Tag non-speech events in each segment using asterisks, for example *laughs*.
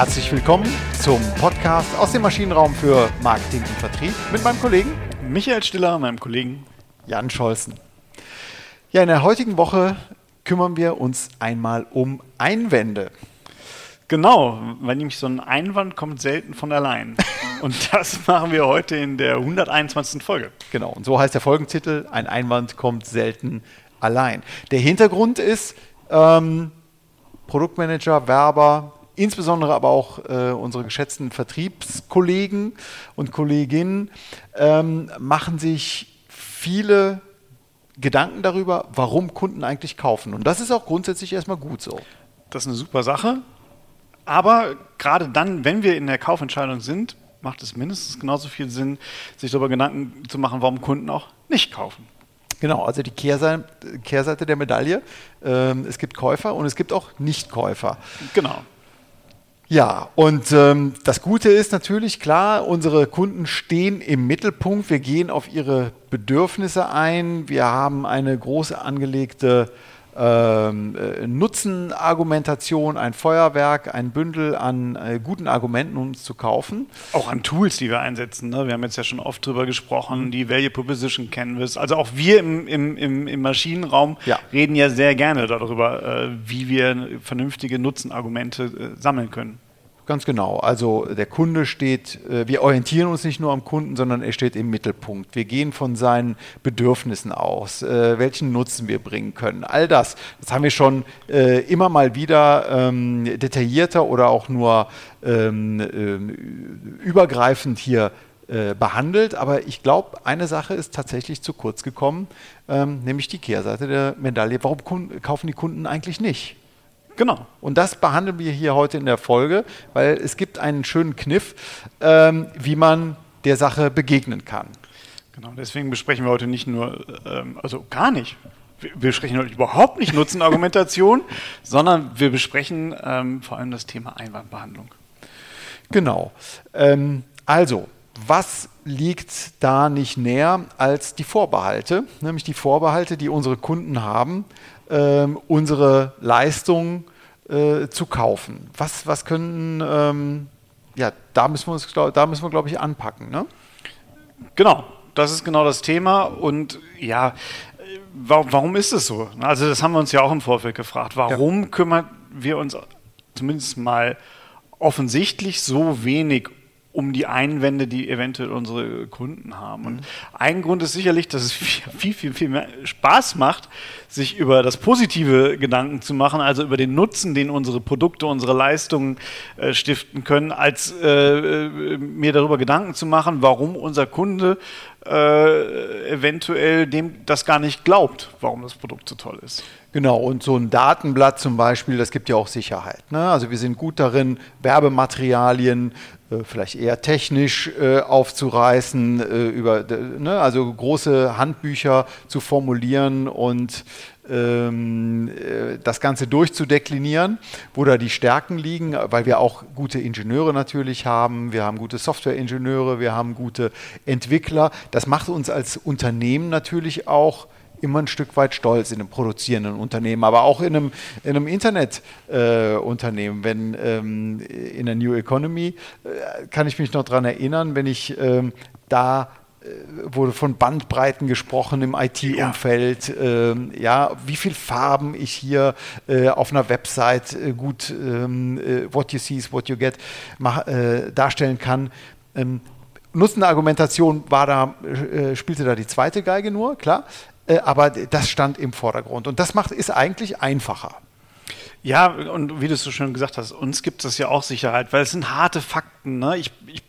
Herzlich willkommen zum Podcast aus dem Maschinenraum für Marketing und Vertrieb mit meinem Kollegen Michael Stiller und meinem Kollegen Jan Scholzen. Ja, in der heutigen Woche kümmern wir uns einmal um Einwände. Genau, weil nämlich so ein Einwand kommt selten von allein. *laughs* Und das machen wir heute in der 121. Folge. Genau, und so heißt der Folgentitel, ein Einwand kommt selten allein. Der Hintergrund ist, ähm, Produktmanager, Werber, insbesondere aber auch äh, unsere geschätzten Vertriebskollegen und Kolleginnen ähm, machen sich viele Gedanken darüber, warum Kunden eigentlich kaufen. Und das ist auch grundsätzlich erstmal gut so. Das ist eine super Sache. Aber gerade dann, wenn wir in der Kaufentscheidung sind, macht es mindestens genauso viel Sinn, sich darüber Gedanken zu machen, warum Kunden auch nicht kaufen. Genau, also die Kehrseite, Kehrseite der Medaille. Ähm, es gibt Käufer und es gibt auch Nichtkäufer. Genau. Ja, und ähm, das Gute ist natürlich klar, unsere Kunden stehen im Mittelpunkt. Wir gehen auf ihre Bedürfnisse ein. Wir haben eine große angelegte ähm, äh, Nutzenargumentation, ein Feuerwerk, ein Bündel an äh, guten Argumenten, um es zu kaufen. Auch an Tools, die wir einsetzen. Ne? Wir haben jetzt ja schon oft drüber gesprochen, mhm. die Value Proposition Canvas. Also auch wir im, im, im, im Maschinenraum ja. reden ja sehr gerne darüber, äh, wie wir vernünftige Nutzenargumente äh, sammeln können. Ganz genau. Also der Kunde steht, äh, wir orientieren uns nicht nur am Kunden, sondern er steht im Mittelpunkt. Wir gehen von seinen Bedürfnissen aus, äh, welchen Nutzen wir bringen können. All das, das haben wir schon äh, immer mal wieder ähm, detaillierter oder auch nur ähm, übergreifend hier behandelt. Aber ich glaube, eine Sache ist tatsächlich zu kurz gekommen, ähm, nämlich die Kehrseite der Medaille. Warum kaufen die Kunden eigentlich nicht? Genau. Und das behandeln wir hier heute in der Folge, weil es gibt einen schönen Kniff, ähm, wie man der Sache begegnen kann. Genau, deswegen besprechen wir heute nicht nur, ähm, also gar nicht. Wir besprechen heute überhaupt nicht Nutzenargumentation, *laughs* sondern wir besprechen ähm, vor allem das Thema Einwandbehandlung. Genau. Ähm, also, was liegt da nicht näher als die Vorbehalte, nämlich die Vorbehalte, die unsere Kunden haben, unsere Leistungen äh, zu kaufen. Was, was können, ähm, ja, da müssen wir uns, da müssen wir, glaube ich, anpacken. Ne? Genau, das ist genau das Thema und ja, warum, warum ist es so? Also das haben wir uns ja auch im Vorfeld gefragt. Warum ja. kümmern wir uns zumindest mal offensichtlich so wenig um die Einwände, die eventuell unsere Kunden haben. Und ein Grund ist sicherlich, dass es viel, viel, viel mehr Spaß macht, sich über das Positive Gedanken zu machen, also über den Nutzen, den unsere Produkte, unsere Leistungen äh, stiften können, als äh, äh mir darüber Gedanken zu machen, warum unser Kunde äh, eventuell dem das gar nicht glaubt, warum das Produkt so toll ist. Genau, und so ein Datenblatt zum Beispiel, das gibt ja auch Sicherheit. Ne? Also wir sind gut darin, Werbematerialien äh, vielleicht eher technisch äh, aufzureißen, äh, über, ne? also große Handbücher zu formulieren und das Ganze durchzudeklinieren, wo da die Stärken liegen, weil wir auch gute Ingenieure natürlich haben, wir haben gute Softwareingenieure, wir haben gute Entwickler. Das macht uns als Unternehmen natürlich auch immer ein Stück weit stolz in einem produzierenden Unternehmen, aber auch in einem, in einem Internetunternehmen. Äh, wenn ähm, in der New Economy äh, kann ich mich noch daran erinnern, wenn ich ähm, da äh, wurde von Bandbreiten gesprochen im IT-Umfeld. Ja. Ähm, ja. wie viele Farben ich hier äh, auf einer Website äh, gut ähm, äh, what you see is what you get mach, äh, darstellen kann. Ähm, Nutzenargumentation war da, äh, spielte da die zweite Geige nur, klar. aber das stand im Vordergrund. Und das macht, ist eigentlich einfacher. Ja, und wie du es so schön gesagt hast, uns gibt es ja auch Sicherheit, weil es sind harte Fakten. Ne? Ich, ich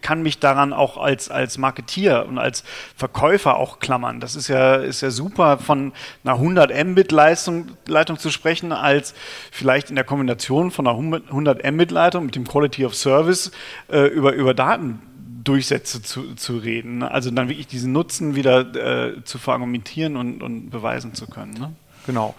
kann mich daran auch als, als Marketier und als Verkäufer auch klammern. Das ist ja, ist ja super, von einer 100 Mbit-Leitung Leitung zu sprechen, als vielleicht in der Kombination von einer 100 Mbit-Leitung mit dem Quality of Service äh, über, über Datendurchsätze zu, zu reden. Also dann wirklich diesen Nutzen wieder äh, zu verargumentieren und, und beweisen zu können. Ne? Genau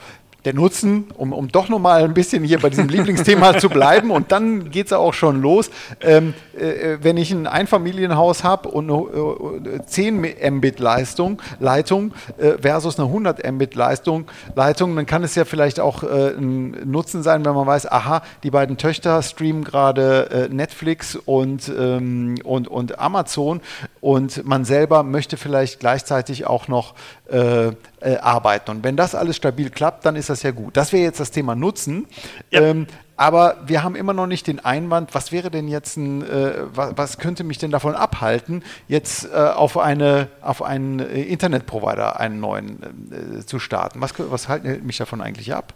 der Nutzen, um, um doch nochmal ein bisschen hier bei diesem Lieblingsthema *laughs* zu bleiben und dann geht es auch schon los. Ähm, äh, wenn ich ein Einfamilienhaus habe und eine, äh, 10 Mbit Leistung, Leitung äh, versus eine 100 Mbit Leistung, Leitung, dann kann es ja vielleicht auch äh, ein Nutzen sein, wenn man weiß, aha, die beiden Töchter streamen gerade äh, Netflix und, ähm, und, und Amazon und man selber möchte vielleicht gleichzeitig auch noch äh, äh, arbeiten. Und wenn das alles stabil klappt, dann ist das ja gut. Das wäre jetzt das Thema Nutzen. Ja. Ähm, aber wir haben immer noch nicht den Einwand, was wäre denn jetzt ein, äh, was, was, könnte mich denn davon abhalten, jetzt äh, auf, eine, auf einen äh, Internetprovider einen neuen äh, zu starten? Was, was hält mich davon eigentlich ab?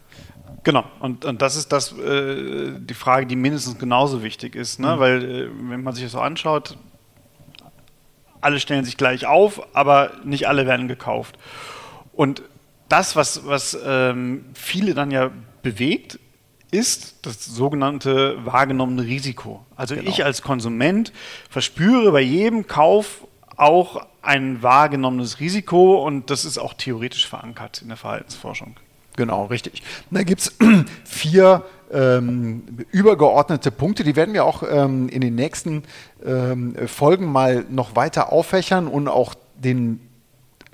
Genau, und, und das ist das, äh, die Frage, die mindestens genauso wichtig ist, ne? Mhm. weil äh, wenn man sich das so anschaut, alle stellen sich gleich auf, aber nicht alle werden gekauft. Und das, was, was ähm, viele dann ja bewegt, ist das sogenannte wahrgenommene Risiko. Also genau. ich als Konsument verspüre bei jedem Kauf auch ein wahrgenommenes Risiko und das ist auch theoretisch verankert in der Verhaltensforschung. Genau, richtig. Da gibt es vier ähm, übergeordnete Punkte, die werden wir auch ähm, in den nächsten ähm, Folgen mal noch weiter auffächern und auch den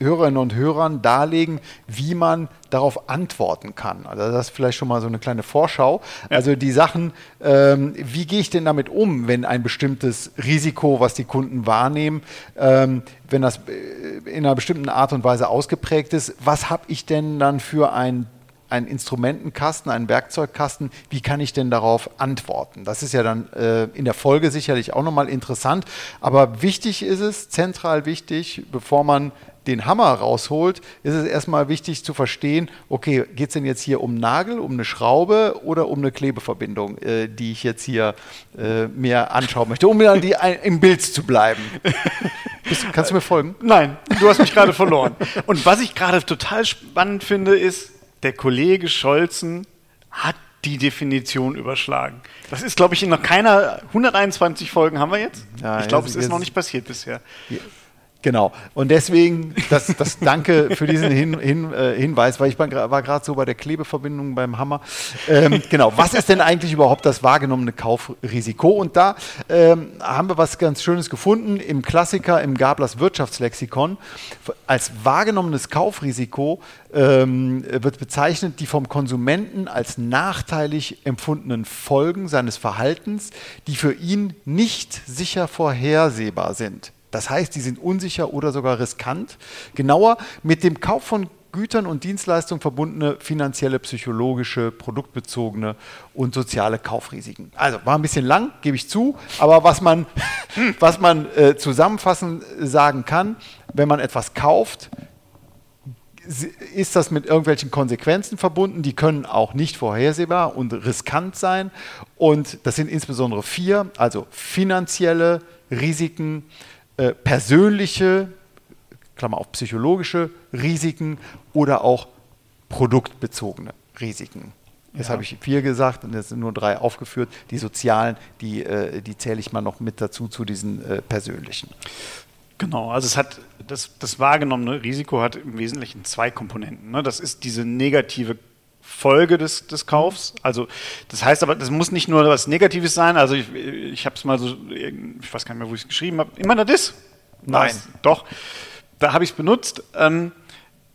Hörerinnen und Hörern darlegen, wie man darauf antworten kann. Also das ist vielleicht schon mal so eine kleine Vorschau. Ja. Also die Sachen, ähm, wie gehe ich denn damit um, wenn ein bestimmtes Risiko, was die Kunden wahrnehmen, ähm, wenn das äh, in einer bestimmten Art und Weise ausgeprägt ist, was habe ich denn dann für ein einen Instrumentenkasten, einen Werkzeugkasten, wie kann ich denn darauf antworten? Das ist ja dann äh, in der Folge sicherlich auch nochmal interessant, aber wichtig ist es, zentral wichtig, bevor man den Hammer rausholt, ist es erstmal wichtig zu verstehen, okay, geht es denn jetzt hier um Nagel, um eine Schraube oder um eine Klebeverbindung, äh, die ich jetzt hier äh, mir anschauen möchte, um mir die, *laughs* ein, im Bild zu bleiben. Bist, kannst du mir folgen? Nein, du hast mich gerade verloren. Und was ich gerade total spannend finde, ist, der Kollege Scholzen hat die Definition überschlagen. Das ist, glaube ich, in noch keiner 121 Folgen haben wir jetzt. Ja, ich glaube, es ist noch nicht passiert bisher. Genau. Und deswegen, das, das danke für diesen Hin, Hin, äh, Hinweis, weil ich war gerade so bei der Klebeverbindung beim Hammer. Ähm, genau. Was ist denn eigentlich überhaupt das wahrgenommene Kaufrisiko? Und da ähm, haben wir was ganz Schönes gefunden im Klassiker, im Gablers Wirtschaftslexikon. Als wahrgenommenes Kaufrisiko ähm, wird bezeichnet die vom Konsumenten als nachteilig empfundenen Folgen seines Verhaltens, die für ihn nicht sicher vorhersehbar sind. Das heißt, die sind unsicher oder sogar riskant. Genauer mit dem Kauf von Gütern und Dienstleistungen verbundene finanzielle, psychologische, produktbezogene und soziale Kaufrisiken. Also war ein bisschen lang, gebe ich zu, aber was man, *laughs* was man äh, zusammenfassend sagen kann, wenn man etwas kauft, ist das mit irgendwelchen Konsequenzen verbunden, die können auch nicht vorhersehbar und riskant sein. Und das sind insbesondere vier, also finanzielle Risiken, äh, persönliche, Klammer auf psychologische Risiken oder auch produktbezogene Risiken. Jetzt ja. habe ich vier gesagt und jetzt sind nur drei aufgeführt. Die sozialen, die, äh, die zähle ich mal noch mit dazu zu diesen äh, persönlichen. Genau, also es hat das, das wahrgenommene Risiko hat im Wesentlichen zwei Komponenten. Ne? Das ist diese negative Folge des, des Kaufs. Also das heißt aber, das muss nicht nur was Negatives sein. Also ich, ich habe es mal so, ich weiß gar nicht mehr, wo ich es geschrieben habe. Immer noch das? Nein. Das, doch. Da habe ich es benutzt. Ähm,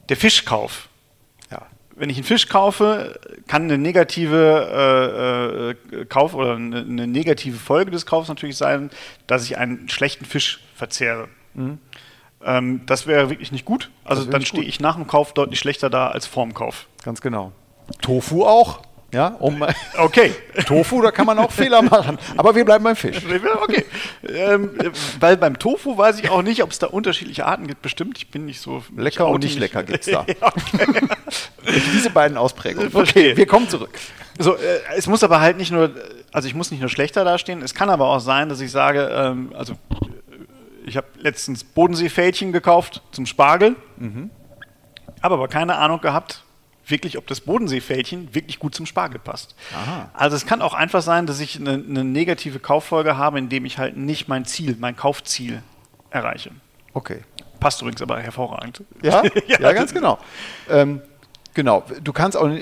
der Fischkauf. Ja. Wenn ich einen Fisch kaufe, kann eine negative äh, äh, Kauf oder eine, eine, negative Folge des Kaufs natürlich sein, dass ich einen schlechten Fisch verzehre. Mhm. Ähm, das wäre wirklich nicht gut. Also dann stehe ich nach dem Kauf deutlich schlechter da als vorm Kauf. Ganz genau. Tofu auch. Ja, um, *laughs* okay. Tofu, da kann man auch Fehler machen. Aber wir bleiben beim Fisch. Okay. Ähm, weil beim Tofu weiß ich auch nicht, ob es da unterschiedliche Arten gibt. Bestimmt, ich bin nicht so. Lecker und nicht, lecker gibt es *laughs* da. okay. *laughs* Diese beiden Ausprägungen. Okay, wir kommen zurück. So, äh, es muss aber halt nicht nur, also ich muss nicht nur schlechter dastehen. Es kann aber auch sein, dass ich sage, ähm, also ich habe letztens Bodenseefädchen gekauft zum Spargel, mhm. habe aber keine Ahnung gehabt, wirklich, ob das Bodenseefältchen wirklich gut zum Spargel passt. Aha. Also es kann auch einfach sein, dass ich eine, eine, negative Kauffolge habe, indem ich halt nicht mein Ziel, mein Kaufziel erreiche. Okay. Passt übrigens aber hervorragend. Ja, ja, *laughs* ja ganz genau. Ähm, Genau, du kannst auch äh,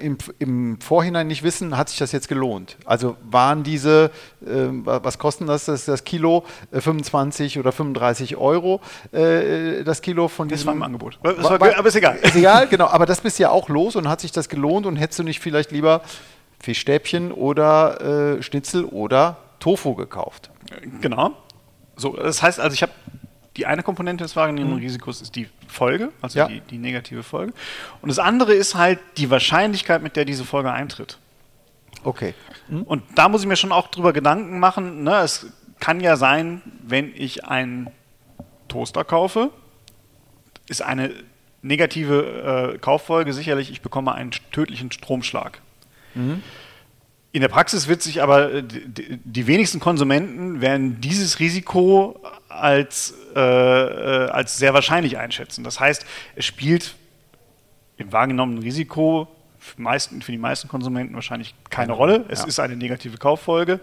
im, im, Vorhinein nicht wissen, hat sich das jetzt gelohnt? Also waren diese, äh, was kosten das, das, das Kilo, äh, 25 oder 35 Euro äh, das Kilo von diesem... Das war im Angebot. War, war, aber ist egal. Ist egal, genau, aber das bist ja auch los und hat sich das gelohnt und hättest du nicht vielleicht lieber Fischstäbchen oder äh, Schnitzel oder Tofu gekauft? Genau. So, das heißt also, ich habe die eine Komponente des wahrgenommenen mhm. Risikos ist die Folge, also ja. die, die, negative Folge. Und das andere ist halt die Wahrscheinlichkeit, mit der diese Folge eintritt. Okay. Mhm. Und da muss ich mir schon auch drüber Gedanken machen. Ne? Es kann ja sein, wenn ich einen Toaster kaufe, ist eine negative äh, Kauffolge sicherlich, ich bekomme einen tödlichen Stromschlag. Mhm. In der Praxis wird sich aber äh, die, die wenigsten Konsumenten werden dieses Risiko als, äh, äh, als sehr wahrscheinlich einschätzen. Das heißt, es spielt im wahrgenommenen Risiko für, meisten, für die meisten Konsumenten wahrscheinlich keine Rolle. Es ja. ist eine negative Kauffolge.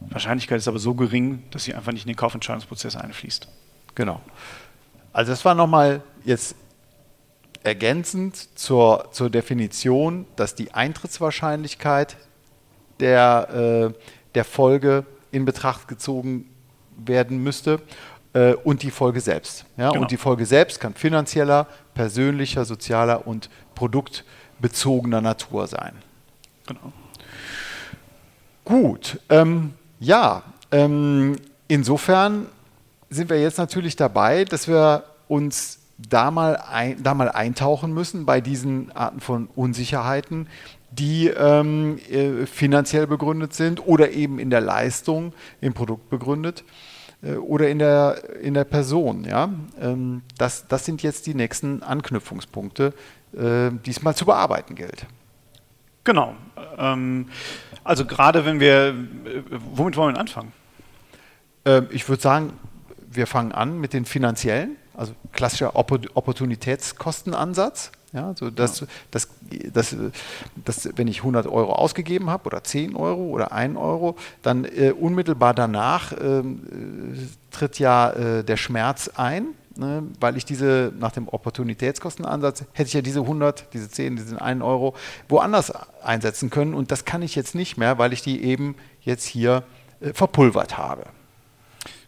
Die Wahrscheinlichkeit ist aber so gering, dass sie einfach nicht in den Kaufentscheidungsprozess einfließt. Genau. Also das war nochmal jetzt ergänzend zur, zur Definition, dass die Eintrittswahrscheinlichkeit der, äh, der Folge in Betracht gezogen werden müsste äh, und die Folge selbst. Ja? Genau. Und die Folge selbst kann finanzieller, persönlicher, sozialer und produktbezogener Natur sein. Genau. Gut, ähm, ja, ähm, insofern sind wir jetzt natürlich dabei, dass wir uns da mal, ein, da mal eintauchen müssen bei diesen Arten von Unsicherheiten, die ähm, äh, finanziell begründet sind oder eben in der Leistung, im Produkt begründet oder in der, in der Person. Ja? Ähm, das, das sind jetzt die nächsten Anknüpfungspunkte, äh, die es mal zu bearbeiten gilt. Genau. Ähm, also gerade wenn wir, äh, womit wollen wir anfangen? Ähm, ich würde sagen, wir fangen an mit den finanziellen, also klassischer Opportunitätskostenansatz. Ja, so dass, ja. dass, dass, dass, wenn ich 100 Euro ausgegeben habe oder 10 Euro oder 1 Euro, dann äh, unmittelbar danach ähm, äh, tritt ja äh, der Schmerz ein, ne, weil ich diese, nach dem Opportunitätskostenansatz, hätte ich ja diese 100, diese 10, diesen 1 Euro woanders einsetzen können und das kann ich jetzt nicht mehr, weil ich die eben jetzt hier äh, verpulvert habe.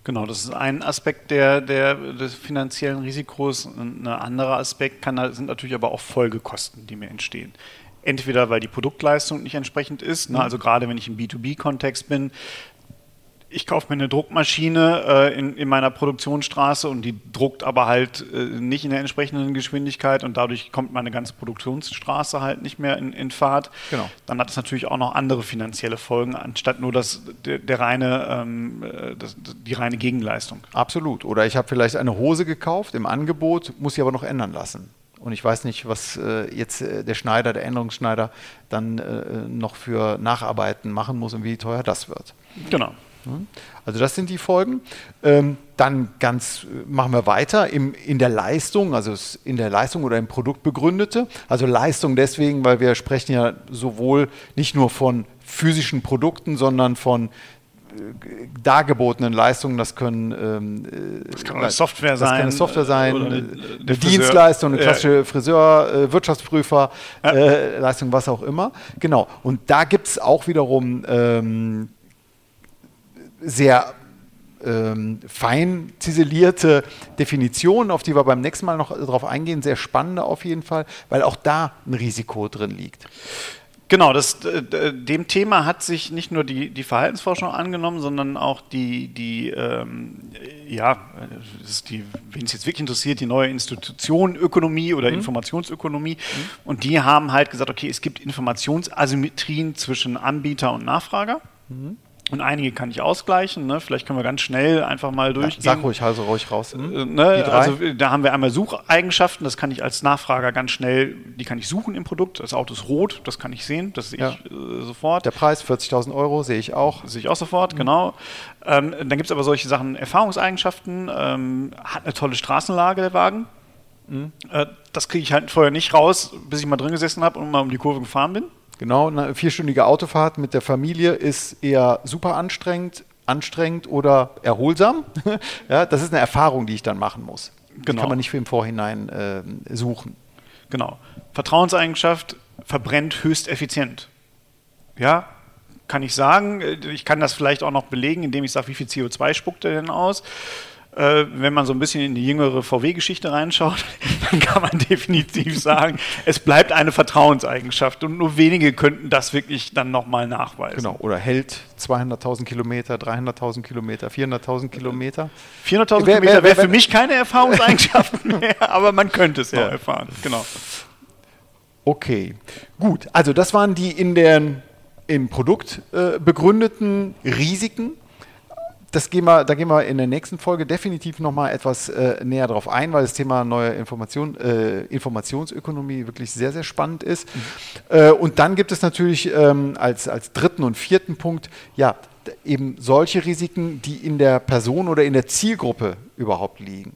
Genau, das ist ein Aspekt der, der, des finanziellen Risikos. Ein anderer Aspekt kann, sind natürlich aber auch Folgekosten, die mir entstehen. Entweder weil die Produktleistung nicht entsprechend ist, ne, mhm. also gerade wenn ich im B2B-Kontext bin, ich kaufe mir eine Druckmaschine äh, in, in, meiner Produktionsstraße und die druckt aber halt äh, nicht in der entsprechenden Geschwindigkeit und dadurch kommt meine ganze Produktionsstraße halt nicht mehr in, in Fahrt. Genau. Dann hat es natürlich auch noch andere finanzielle Folgen, anstatt nur das, der, der reine, ähm, äh, das, die reine Gegenleistung. Absolut. Oder ich habe vielleicht eine Hose gekauft im Angebot, muss sie aber noch ändern lassen. Und ich weiß nicht, was äh, jetzt äh, der Schneider, der Änderungsschneider dann äh, noch für Nacharbeiten machen muss und wie teuer das wird. Genau. Also das sind die Folgen. Ähm, dann ganz äh, machen wir weiter Im, in der Leistung, also in der Leistung oder im Produkt begründete. Also Leistung deswegen, weil wir sprechen ja sowohl nicht nur von physischen Produkten, sondern von äh, dargebotenen Leistungen, das können ähm, äh, das kann eine Software das sein, kann eine Software sein, eine, eine, eine Dienstleistung, eine klassische ja. Friseur, äh, Wirtschaftsprüfer, ja. äh, Leistung, was auch immer. Genau. Und da gibt es auch wiederum ähm, sehr ähm, fein ziselierte Definitionen, auf die wir beim nächsten Mal noch drauf eingehen. Sehr spannende auf jeden Fall, weil auch da ein Risiko drin liegt. Genau, das, äh, dem Thema hat sich nicht nur die, die Verhaltensforschung angenommen, sondern auch die, die ähm, ja, die, wen es jetzt wirklich interessiert, die neue Institution Ökonomie oder mhm. Informationsökonomie. Mhm. Und die haben halt gesagt, okay, es gibt Informationsasymmetrien zwischen Anbieter und Nachfrager. Mhm. Und einige kann ich ausgleichen. Ne? Vielleicht können wir ganz schnell einfach mal durchgehen. Ja, sag ruhig, also ruhig raus. Hm? Ne? Also da haben wir einmal Sucheigenschaften. Das kann ich als Nachfrager ganz schnell, die kann ich suchen im Produkt. Das Auto ist rot, das kann ich sehen. Das sehe ja. ich äh, sofort. Der Preis 40.000 Euro sehe ich auch. Sehe ich auch sofort, mhm. genau. Ähm, dann gibt es aber solche Sachen, Erfahrungseigenschaften. Ähm, hat eine tolle Straßenlage der Wagen. Mhm. Äh, das kriege ich halt vorher nicht raus, bis ich mal drin gesessen habe und mal um die Kurve gefahren bin. Genau, eine vierstündige Autofahrt mit der Familie ist eher super anstrengend, anstrengend oder erholsam. *laughs* ja, das ist eine Erfahrung, die ich dann machen muss. Genau. Die kann man nicht für im Vorhinein äh, suchen. Genau. Vertrauenseigenschaft verbrennt höchst effizient. Ja, kann ich sagen. Ich kann das vielleicht auch noch belegen, indem ich sage, wie viel CO2 spuckt er denn aus. Äh, wenn man so ein bisschen in die jüngere VW-Geschichte reinschaut, *laughs* dann kann man definitiv sagen, es bleibt eine Vertrauenseigenschaft und nur wenige könnten das wirklich dann nochmal nachweisen. Genau, oder hält 200.000 Kilometer, 300.000 Kilometer, 400.000 Kilometer. 400.000 Kilometer wäre für mich keine Erfahrungseigenschaft *laughs* mehr, aber man könnte es ja, erfahren. Genau. Okay, gut. Also das waren die in den im Produkt äh, begründeten Risiken das gehen wir, da gehen wir in der nächsten Folge definitiv nochmal etwas äh, näher drauf ein, weil das Thema neue Information, äh, Informationsökonomie wirklich sehr, sehr spannend ist. Mhm. Äh, und dann gibt es natürlich ähm, als, als dritten und vierten Punkt, ja, eben solche Risiken, die in der Person oder in der Zielgruppe überhaupt liegen.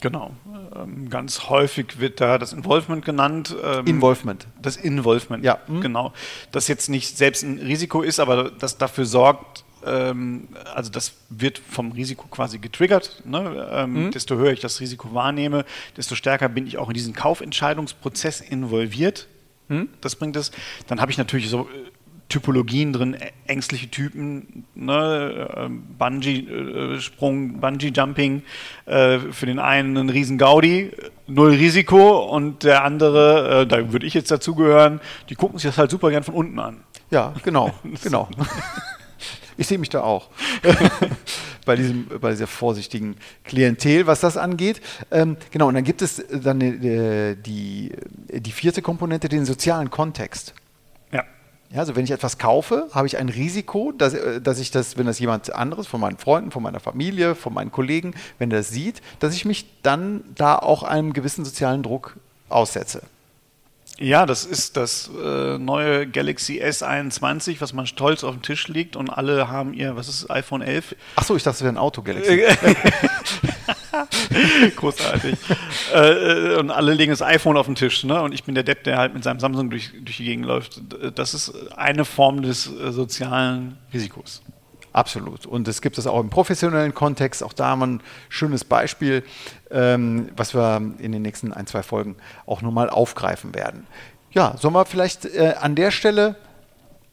Genau. Ähm, ganz häufig wird da das Involvement genannt. Ähm, Involvement. Das Involvement, ja. Mhm. Genau. Das jetzt nicht selbst ein Risiko ist, aber das dafür sorgt, ähm, also das wird vom Risiko quasi getriggert. Ne? Ähm, mhm. Desto höher ich das Risiko wahrnehme, desto stärker bin ich auch in diesen Kaufentscheidungsprozess involviert. Mhm. Das bringt es. Dann habe ich natürlich so äh, Typologien drin, ängstliche Typen, ne, ähm, Bungee-Sprung, äh, Bungee-Jumping, äh, für den einen ein riesen Gaudi, null Risiko und der andere, äh, da würde ich jetzt dazugehören, die gucken sich das halt super gern von unten an. Ja, genau, *laughs* genau. *laughs* Ich sehe mich da auch. *laughs* bei, diesem, bei dieser vorsichtigen Klientel, was das angeht. Ähm, genau, und dann gibt es dann äh, die, die vierte Komponente, den sozialen Kontext. Ja. Ja, also wenn ich etwas kaufe, habe ich ein Risiko, dass, äh, dass ich das, wenn das jemand anderes, von meinen Freunden, von meiner Familie, von meinen Kollegen, wenn er das sieht, dass ich mich dann da auch einem gewissen sozialen Druck aussetze. Ja, das ist das äh, neue Galaxy S21, was man stolz auf dem Tisch liegt und alle haben ihr, was ist iPhone 11? Achso, ich dachte, es wäre ein Auto Galaxy. *laughs* Großartig. äh, und alle legen das iPhone auf den Tisch, ne? Und ich bin der Depp, der halt mit seinem Samsung durch, durch die Gegend läuft. Das ist eine Form des äh, sozialen Risikos. Absolut. Und es gibt es auch im professionellen Kontext. Auch da haben wir ein schönes Beispiel, ähm, was wir in den nächsten ein, zwei Folgen auch nochmal aufgreifen werden. Ja, sollen wir vielleicht äh, an der Stelle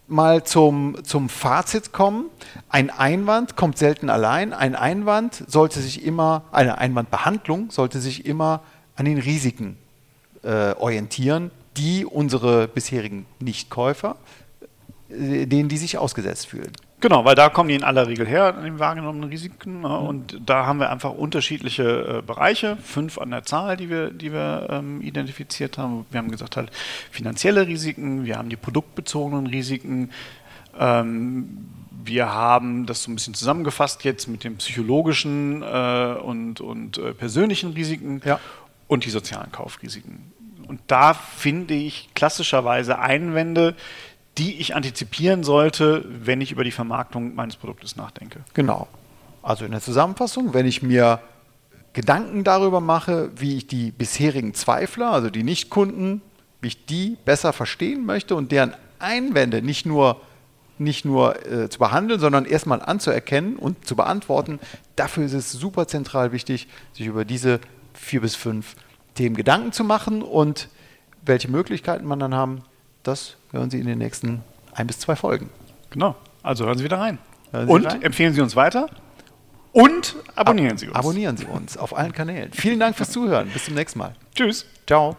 mal zum, zum Fazit kommen. Ein Einwand kommt selten allein. Ein Einwand sollte sich immer, eine Einwandbehandlung sollte sich immer an den Risiken äh, orientieren, die unsere bisherigen Nichtkäufer, äh, denen die sich ausgesetzt fühlen. Genau, weil da kommen die in aller Regel her, den wahrgenommenen Risiken. Ne? Und da haben wir einfach unterschiedliche äh, Bereiche, fünf an der Zahl, die wir, die wir ähm, identifiziert haben. Wir haben gesagt halt finanzielle Risiken, wir haben die produktbezogenen Risiken, ähm, wir haben das so ein bisschen zusammengefasst jetzt mit den psychologischen äh, und, und äh, persönlichen Risiken ja. und die sozialen Kaufrisiken. Und da finde ich klassischerweise Einwände, die ich antizipieren sollte, wenn ich über die Vermarktung meines Produktes nachdenke. Genau. Also in der Zusammenfassung, wenn ich mir Gedanken darüber mache, wie ich die bisherigen Zweifler, also die Nichtkunden, wie ich die besser verstehen möchte und deren Einwände nicht nur, nicht nur äh, zu behandeln, sondern erstmal anzuerkennen und zu beantworten, dafür ist es super zentral wichtig, sich über diese vier bis fünf Themen Gedanken zu machen und welche Möglichkeiten man dann haben, das hören Sie in den nächsten ein bis zwei Folgen. Genau. Also hören Sie wieder rein. Sie und rein. empfehlen Sie uns weiter. Und abonnieren Ab Sie uns. Abonnieren Sie uns auf allen Kanälen. Vielen Dank fürs Zuhören. Bis zum nächsten Mal. Tschüss. Ciao.